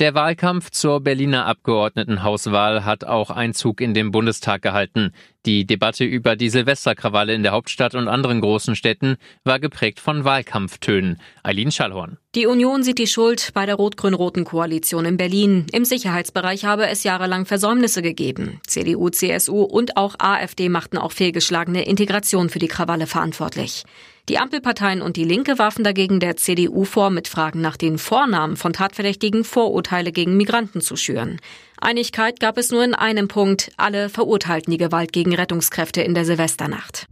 Der Wahlkampf zur Berliner Abgeordnetenhauswahl hat auch Einzug in den Bundestag gehalten. Die Debatte über die Silvesterkrawalle in der Hauptstadt und anderen großen Städten war geprägt von Wahlkampftönen. Eileen Schallhorn. Die Union sieht die Schuld bei der rot-grün-roten Koalition in Berlin. Im Sicherheitsbereich habe es jahrelang Versäumnisse gegeben. CDU, CSU und auch AfD machten auch fehlgeschlagene Integration für die Krawalle verantwortlich. Die Ampelparteien und die Linke warfen dagegen der CDU vor, mit Fragen nach den Vornamen von Tatverdächtigen Vorurteile gegen Migranten zu schüren. Einigkeit gab es nur in einem Punkt. Alle verurteilten die Gewalt gegen Rettungskräfte in der Silvesternacht.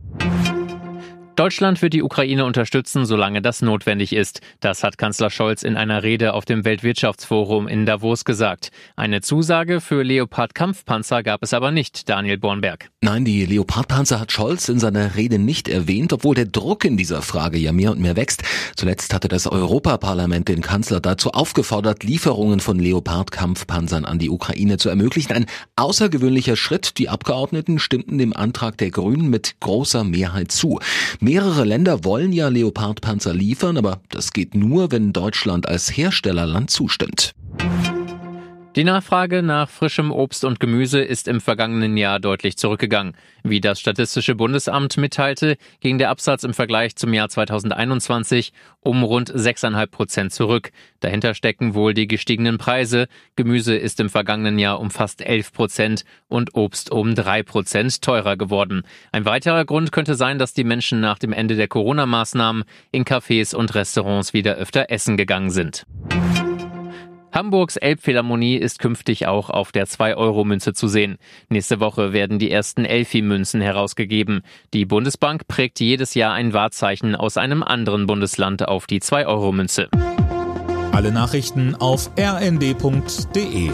Deutschland wird die Ukraine unterstützen, solange das notwendig ist. Das hat Kanzler Scholz in einer Rede auf dem Weltwirtschaftsforum in Davos gesagt. Eine Zusage für Leopard-Kampfpanzer gab es aber nicht, Daniel Bornberg. Nein, die Leopard-Panzer hat Scholz in seiner Rede nicht erwähnt, obwohl der Druck in dieser Frage ja mehr und mehr wächst. Zuletzt hatte das Europaparlament den Kanzler dazu aufgefordert, Lieferungen von Leopard-Kampfpanzern an die Ukraine zu ermöglichen. Ein außergewöhnlicher Schritt. Die Abgeordneten stimmten dem Antrag der Grünen mit großer Mehrheit zu. Mehrere Länder wollen ja Leopardpanzer liefern, aber das geht nur, wenn Deutschland als Herstellerland zustimmt. Die Nachfrage nach frischem Obst und Gemüse ist im vergangenen Jahr deutlich zurückgegangen. Wie das Statistische Bundesamt mitteilte, ging der Absatz im Vergleich zum Jahr 2021 um rund 6,5 Prozent zurück. Dahinter stecken wohl die gestiegenen Preise. Gemüse ist im vergangenen Jahr um fast 11 Prozent und Obst um 3 Prozent teurer geworden. Ein weiterer Grund könnte sein, dass die Menschen nach dem Ende der Corona-Maßnahmen in Cafés und Restaurants wieder öfter essen gegangen sind. Hamburgs Elbphilharmonie ist künftig auch auf der 2-Euro-Münze zu sehen. Nächste Woche werden die ersten Elfi-Münzen herausgegeben. Die Bundesbank prägt jedes Jahr ein Wahrzeichen aus einem anderen Bundesland auf die 2-Euro-Münze. Alle Nachrichten auf rnd.de